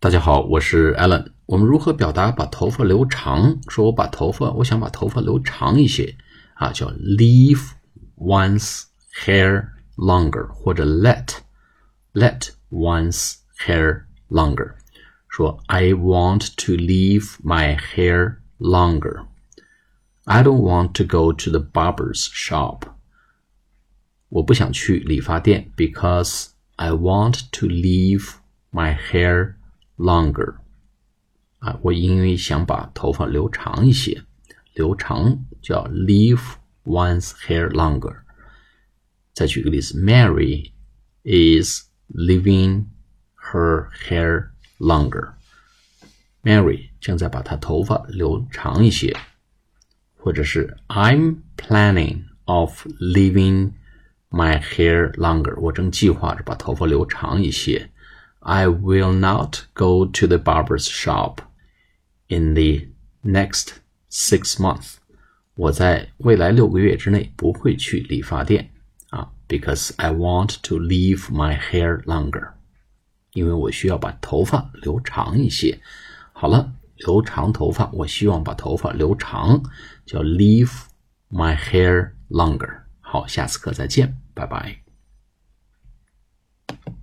大家好，我是 Alan。我们如何表达把头发留长？说我把头发，我想把头发留长一些啊，叫 leave one's hair longer，或者 let let one's hair longer。说 I want to leave my hair longer. I don't want to go to the barber's shop. 我不想去理发店，because I want to leave my hair longer。啊，我因为想把头发留长一些，留长叫 leave one's hair longer。再举个例子，Mary is leaving her hair longer。Mary 正在把她头发留长一些，或者是 I'm planning of leaving my hair longer。我正计划着把头发留长一些。 I will not go to the barber's shop in the next six months。我在未来六个月之内不会去理发店啊，because I want to leave my hair longer。因为我需要把头发留长一些。好了，留长头发，我希望把头发留长，叫 leave my hair longer。好，下次课再见，拜拜。